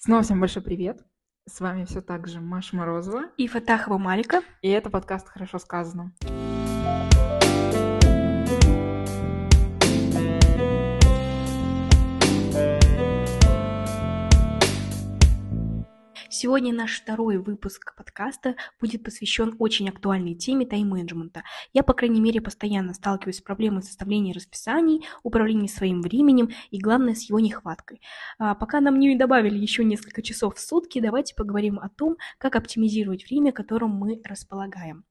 Снова всем большой привет. С вами все так же Маша Морозова. И Фатахова Малика. И это подкаст «Хорошо сказано». Сегодня наш второй выпуск подкаста будет посвящен очень актуальной теме тайм-менеджмента. Я, по крайней мере, постоянно сталкиваюсь с проблемой составления расписаний, управления своим временем и, главное, с его нехваткой. А пока нам не добавили еще несколько часов в сутки, давайте поговорим о том, как оптимизировать время, которым мы располагаем.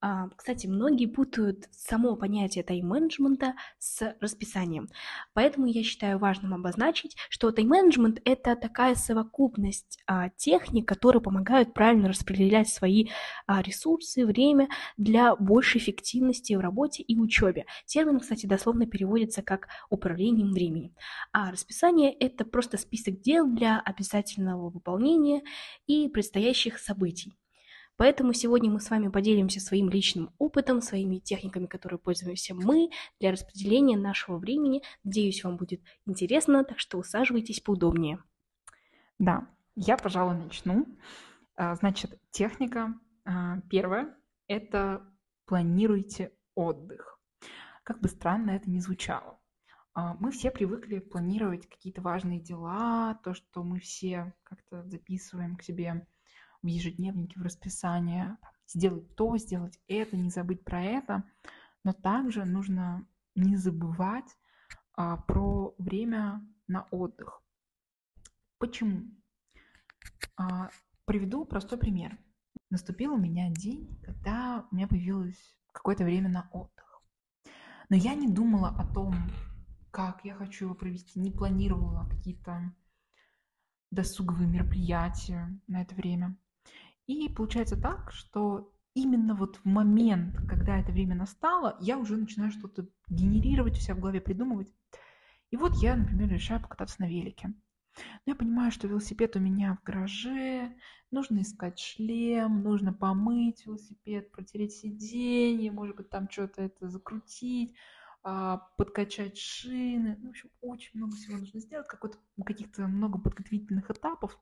А, кстати, многие путают само понятие тайм-менеджмента с расписанием. Поэтому я считаю важным обозначить, что тайм-менеджмент – это такая совокупность а, техник, которые помогают правильно распределять свои а, ресурсы, время для большей эффективности в работе и учебе. Термин, кстати, дословно переводится как управлением временем. А расписание – это просто список дел для обязательного выполнения и предстоящих событий. Поэтому сегодня мы с вами поделимся своим личным опытом, своими техниками, которые пользуемся мы для распределения нашего времени. Надеюсь, вам будет интересно, так что усаживайтесь поудобнее. Да, я, пожалуй, начну. А, значит, техника а, первая – это планируйте отдых. Как бы странно это ни звучало. А, мы все привыкли планировать какие-то важные дела, то, что мы все как-то записываем к себе в ежедневнике, в расписание, сделать то, сделать это, не забыть про это. Но также нужно не забывать а, про время на отдых. Почему? А, приведу простой пример. Наступил у меня день, когда у меня появилось какое-то время на отдых. Но я не думала о том, как я хочу его провести, не планировала какие-то досуговые мероприятия на это время. И получается так, что именно вот в момент, когда это время настало, я уже начинаю что-то генерировать у себя в голове, придумывать. И вот я, например, решаю покататься на велике. Но я понимаю, что велосипед у меня в гараже, нужно искать шлем, нужно помыть велосипед, протереть сиденье, может быть, там что-то это закрутить, а, подкачать шины. Ну, в общем, очень много всего нужно сделать, каких-то много подготовительных этапов.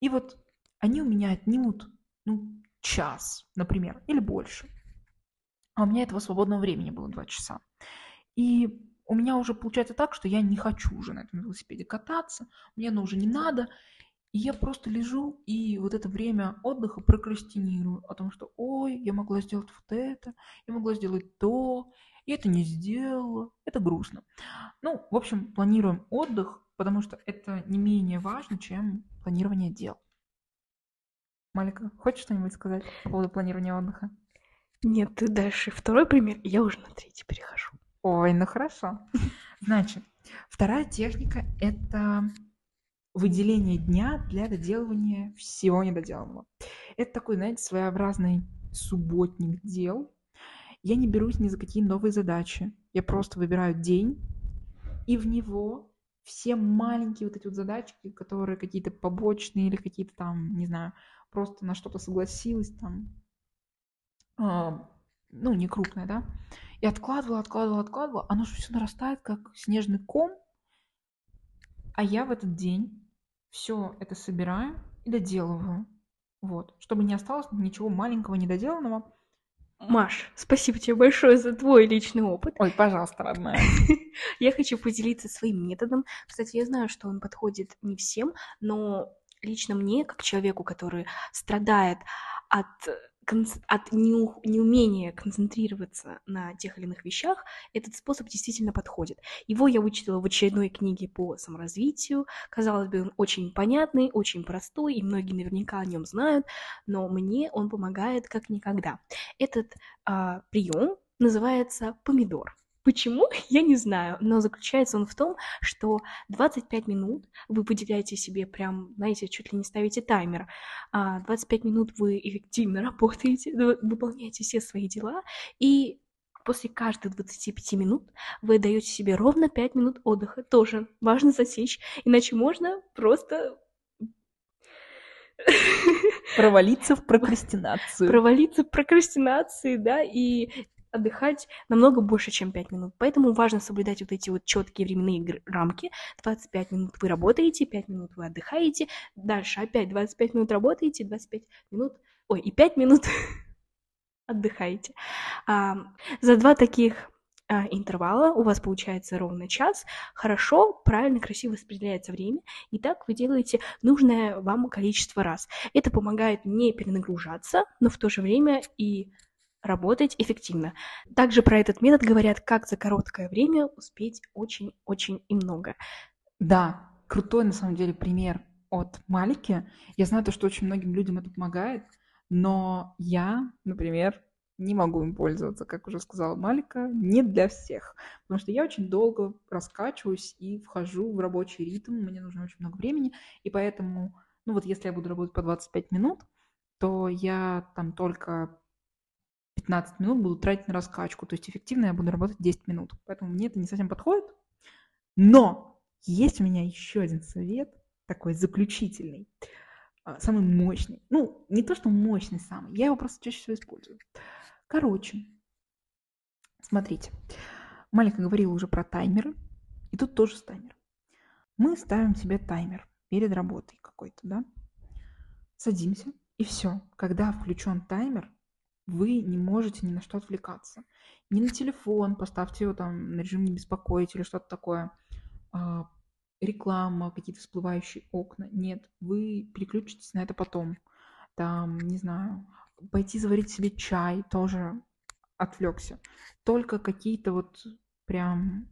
И вот они у меня отнимут, ну, час, например, или больше. А у меня этого свободного времени было два часа. И у меня уже получается так, что я не хочу уже на этом велосипеде кататься, мне оно уже не надо. И я просто лежу и вот это время отдыха прокрастинирую о том, что ой, я могла сделать вот это, я могла сделать то, и это не сделала. Это грустно. Ну, в общем, планируем отдых, потому что это не менее важно, чем планирование дел. Малика, хочешь что-нибудь сказать по поводу планирования отдыха? Нет, ты дальше второй пример, и я уже на третий перехожу. Ой, ну хорошо. Значит, вторая техника – это выделение дня для доделывания всего недоделанного. Это такой, знаете, своеобразный субботник дел. Я не берусь ни за какие новые задачи. Я просто выбираю день, и в него все маленькие вот эти вот задачки, которые какие-то побочные или какие-то там, не знаю, просто на что-то согласилась там, э, ну, не крупное, да, и откладывала, откладывала, откладывала, оно же все нарастает, как снежный ком, а я в этот день все это собираю и доделываю, вот, чтобы не осталось ничего маленького недоделанного. Маш, спасибо тебе большое за твой личный опыт. Ой, пожалуйста, родная. Я хочу поделиться своим методом. Кстати, я знаю, что он подходит не всем, но лично мне, как человеку, который страдает от от неумения концентрироваться на тех или иных вещах, этот способ действительно подходит. Его я вычитала в очередной книге по саморазвитию. Казалось бы, он очень понятный, очень простой, и многие наверняка о нем знают, но мне он помогает как никогда. Этот а, прием называется помидор. Почему? Я не знаю, но заключается он в том, что 25 минут вы выделяете себе прям, знаете, чуть ли не ставите таймер, 25 а минут вы эффективно работаете, выполняете все свои дела, и после каждых 25 минут вы даете себе ровно 5 минут отдыха. Тоже важно засечь, иначе можно просто Провалиться в прокрастинацию. Провалиться в прокрастинации, да, и отдыхать намного больше, чем 5 минут. Поэтому важно соблюдать вот эти вот четкие временные рамки. 25 минут вы работаете, 5 минут вы отдыхаете, дальше опять 25 минут работаете, 25 минут, ой, и 5 минут отдыхаете. А, за два таких а, интервала у вас получается ровно час. Хорошо, правильно, красиво распределяется время, и так вы делаете нужное вам количество раз. Это помогает не перенагружаться, но в то же время и работать эффективно. Также про этот метод говорят, как за короткое время успеть очень-очень и много. Да, крутой на самом деле пример от Малики. Я знаю то, что очень многим людям это помогает, но я, например, не могу им пользоваться, как уже сказала Малика, не для всех. Потому что я очень долго раскачиваюсь и вхожу в рабочий ритм, мне нужно очень много времени, и поэтому, ну вот если я буду работать по 25 минут, то я там только 15 минут буду тратить на раскачку, то есть эффективно я буду работать 10 минут. Поэтому мне это не совсем подходит. Но есть у меня еще один совет, такой заключительный, а, самый мощный. Ну, не то, что мощный самый, я его просто чаще всего использую. Короче, смотрите, Малика говорила уже про таймеры, и тут тоже с таймером. Мы ставим себе таймер перед работой какой-то, да? Садимся, и все. Когда включен таймер, вы не можете ни на что отвлекаться. Не на телефон, поставьте его там на режим не беспокоить или что-то такое. А, реклама, какие-то всплывающие окна. Нет, вы переключитесь на это потом. Там, не знаю, пойти заварить себе чай, тоже отвлекся. Только какие-то вот прям,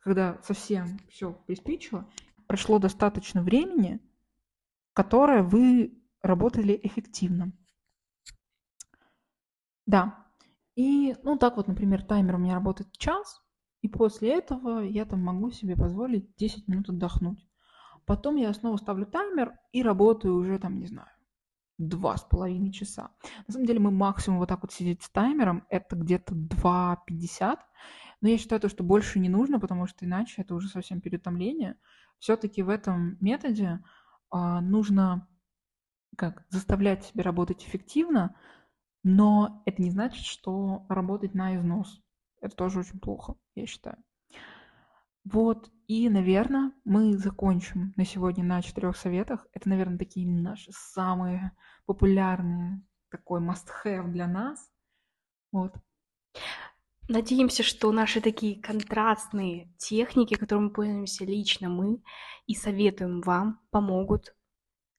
когда совсем все приспичило, прошло достаточно времени, которое вы работали эффективно. Да. И, ну, так вот, например, таймер у меня работает час, и после этого я там могу себе позволить 10 минут отдохнуть. Потом я снова ставлю таймер и работаю уже там, не знаю, два с половиной часа. На самом деле мы максимум вот так вот сидеть с таймером, это где-то 2.50. Но я считаю то, что больше не нужно, потому что иначе это уже совсем переутомление. Все-таки в этом методе а, нужно как заставлять себя работать эффективно, но это не значит, что работать на износ. Это тоже очень плохо, я считаю. Вот, и, наверное, мы закончим на сегодня на четырех советах. Это, наверное, такие наши самые популярные, такой must-have для нас. Вот. Надеемся, что наши такие контрастные техники, которыми пользуемся лично мы и советуем вам, помогут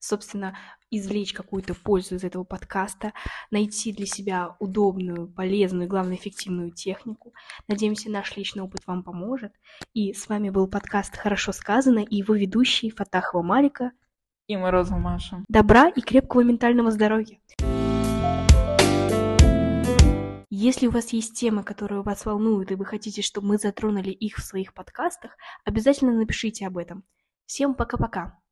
собственно, извлечь какую-то пользу из этого подкаста, найти для себя удобную, полезную, главное, эффективную технику. Надеемся, наш личный опыт вам поможет. И с вами был подкаст «Хорошо сказано» и его ведущий Фатахова Марика и Морозова Маша. Добра и крепкого ментального здоровья! Если у вас есть темы, которые вас волнуют, и вы хотите, чтобы мы затронули их в своих подкастах, обязательно напишите об этом. Всем пока-пока!